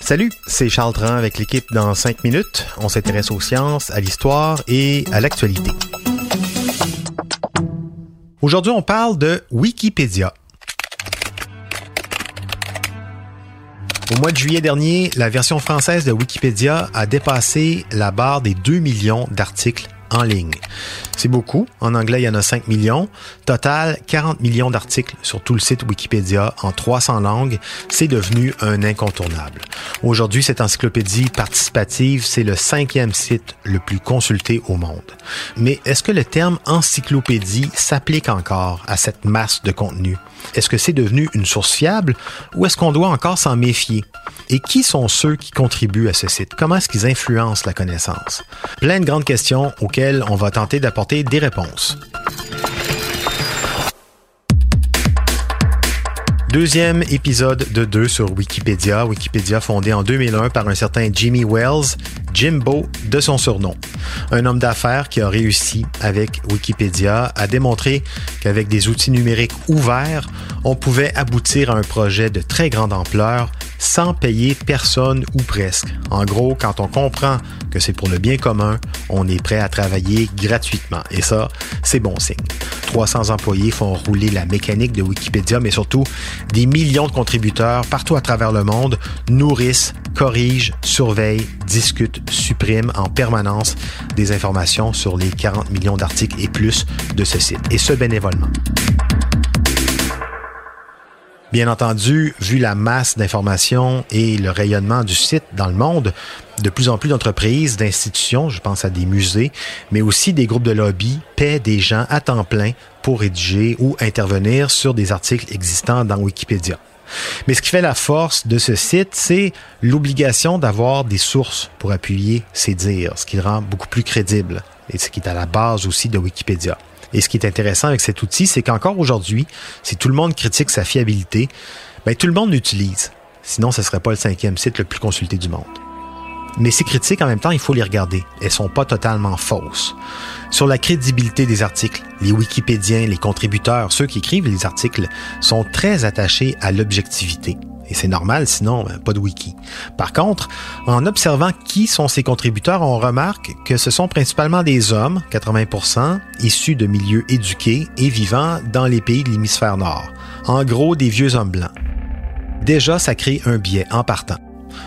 Salut, c'est Charles Tran avec l'équipe dans 5 minutes. On s'intéresse aux sciences, à l'histoire et à l'actualité. Aujourd'hui, on parle de Wikipédia. Au mois de juillet dernier, la version française de Wikipédia a dépassé la barre des 2 millions d'articles en ligne. C'est beaucoup. En anglais, il y en a 5 millions. Total, 40 millions d'articles sur tout le site Wikipédia en 300 langues. C'est devenu un incontournable. Aujourd'hui, cette encyclopédie participative, c'est le cinquième site le plus consulté au monde. Mais est-ce que le terme encyclopédie s'applique encore à cette masse de contenu? Est-ce que c'est devenu une source fiable ou est-ce qu'on doit encore s'en méfier? Et qui sont ceux qui contribuent à ce site? Comment est-ce qu'ils influencent la connaissance? Plein de grandes questions auxquelles on va tenter d'apporter des réponses. Deuxième épisode de deux sur Wikipédia. Wikipédia fondé en 2001 par un certain Jimmy Wells, Jimbo de son surnom. Un homme d'affaires qui a réussi avec Wikipédia à démontrer qu'avec des outils numériques ouverts, on pouvait aboutir à un projet de très grande ampleur sans payer personne ou presque. En gros, quand on comprend que c'est pour le bien commun, on est prêt à travailler gratuitement. Et ça, c'est bon signe. 300 employés font rouler la mécanique de Wikipédia, mais surtout des millions de contributeurs partout à travers le monde nourrissent, corrigent, surveillent, discutent, suppriment en permanence des informations sur les 40 millions d'articles et plus de ce site. Et ce bénévolement. Bien entendu, vu la masse d'informations et le rayonnement du site dans le monde, de plus en plus d'entreprises, d'institutions, je pense à des musées, mais aussi des groupes de lobby, paient des gens à temps plein pour rédiger ou intervenir sur des articles existants dans Wikipédia. Mais ce qui fait la force de ce site, c'est l'obligation d'avoir des sources pour appuyer ses dires, ce qui le rend beaucoup plus crédible et ce qui est à la base aussi de Wikipédia. Et ce qui est intéressant avec cet outil, c'est qu'encore aujourd'hui, si tout le monde critique sa fiabilité, ben, tout le monde l'utilise. Sinon, ce ne serait pas le cinquième site le plus consulté du monde. Mais ces critiques, en même temps, il faut les regarder. Elles sont pas totalement fausses. Sur la crédibilité des articles, les Wikipédiens, les contributeurs, ceux qui écrivent les articles, sont très attachés à l'objectivité. Et c'est normal, sinon, ben, pas de wiki. Par contre, en observant qui sont ces contributeurs, on remarque que ce sont principalement des hommes, 80%, issus de milieux éduqués et vivant dans les pays de l'hémisphère nord. En gros, des vieux hommes blancs. Déjà, ça crée un biais en partant.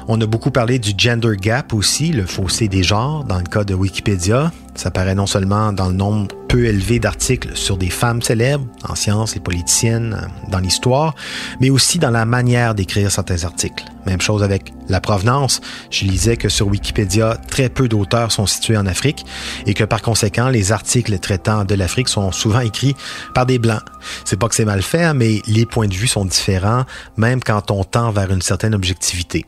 On a beaucoup parlé du gender gap aussi, le fossé des genres, dans le cas de Wikipédia. Ça paraît non seulement dans le nombre peu élevé d'articles sur des femmes célèbres, en sciences, les politiciennes, euh, dans l'histoire, mais aussi dans la manière d'écrire certains articles. Même chose avec la provenance. Je lisais que sur Wikipédia, très peu d'auteurs sont situés en Afrique et que par conséquent, les articles traitant de l'Afrique sont souvent écrits par des Blancs. C'est pas que c'est mal fait, mais les points de vue sont différents, même quand on tend vers une certaine objectivité.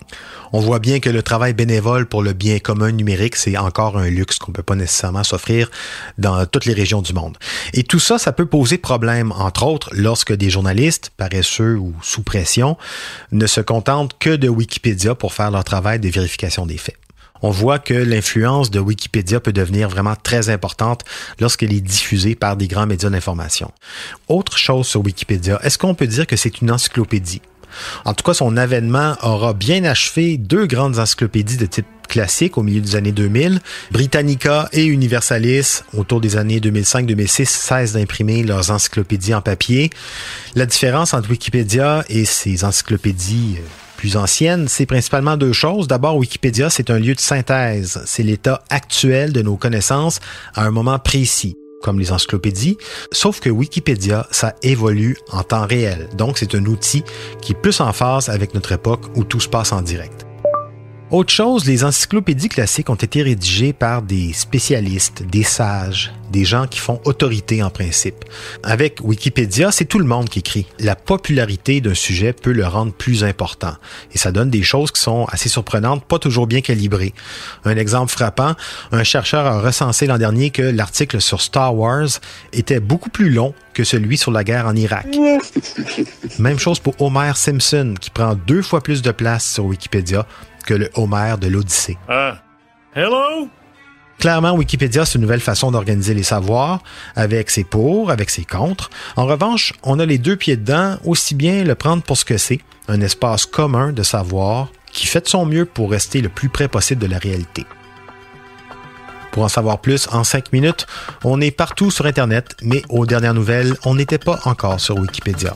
On voit bien que le travail bénévole pour le bien commun numérique, c'est encore un luxe qu'on peut pas nécessairement s'offrir dans toutes les régions du monde. Et tout ça, ça peut poser problème, entre autres, lorsque des journalistes, paresseux ou sous pression, ne se contentent que de Wikipédia pour faire leur travail de vérification des faits. On voit que l'influence de Wikipédia peut devenir vraiment très importante lorsqu'elle est diffusée par des grands médias d'information. Autre chose sur Wikipédia, est-ce qu'on peut dire que c'est une encyclopédie? En tout cas, son avènement aura bien achevé deux grandes encyclopédies de type classique au milieu des années 2000. Britannica et Universalis, autour des années 2005-2006, cessent d'imprimer leurs encyclopédies en papier. La différence entre Wikipédia et ces encyclopédies euh, plus anciennes, c'est principalement deux choses. D'abord, Wikipédia, c'est un lieu de synthèse. C'est l'état actuel de nos connaissances à un moment précis comme les encyclopédies, sauf que Wikipédia, ça évolue en temps réel. Donc, c'est un outil qui est plus en phase avec notre époque où tout se passe en direct. Autre chose, les encyclopédies classiques ont été rédigées par des spécialistes, des sages, des gens qui font autorité en principe. Avec Wikipédia, c'est tout le monde qui écrit. La popularité d'un sujet peut le rendre plus important. Et ça donne des choses qui sont assez surprenantes, pas toujours bien calibrées. Un exemple frappant, un chercheur a recensé l'an dernier que l'article sur Star Wars était beaucoup plus long que celui sur la guerre en Irak. Même chose pour Homer Simpson, qui prend deux fois plus de place sur Wikipédia que le Homer de l'Odyssée. Uh, hello? Clairement, Wikipédia, c'est une nouvelle façon d'organiser les savoirs, avec ses pour, avec ses contre. En revanche, on a les deux pieds dedans, aussi bien le prendre pour ce que c'est, un espace commun de savoir qui fait de son mieux pour rester le plus près possible de la réalité. Pour en savoir plus, en cinq minutes, on est partout sur Internet, mais aux dernières nouvelles, on n'était pas encore sur Wikipédia.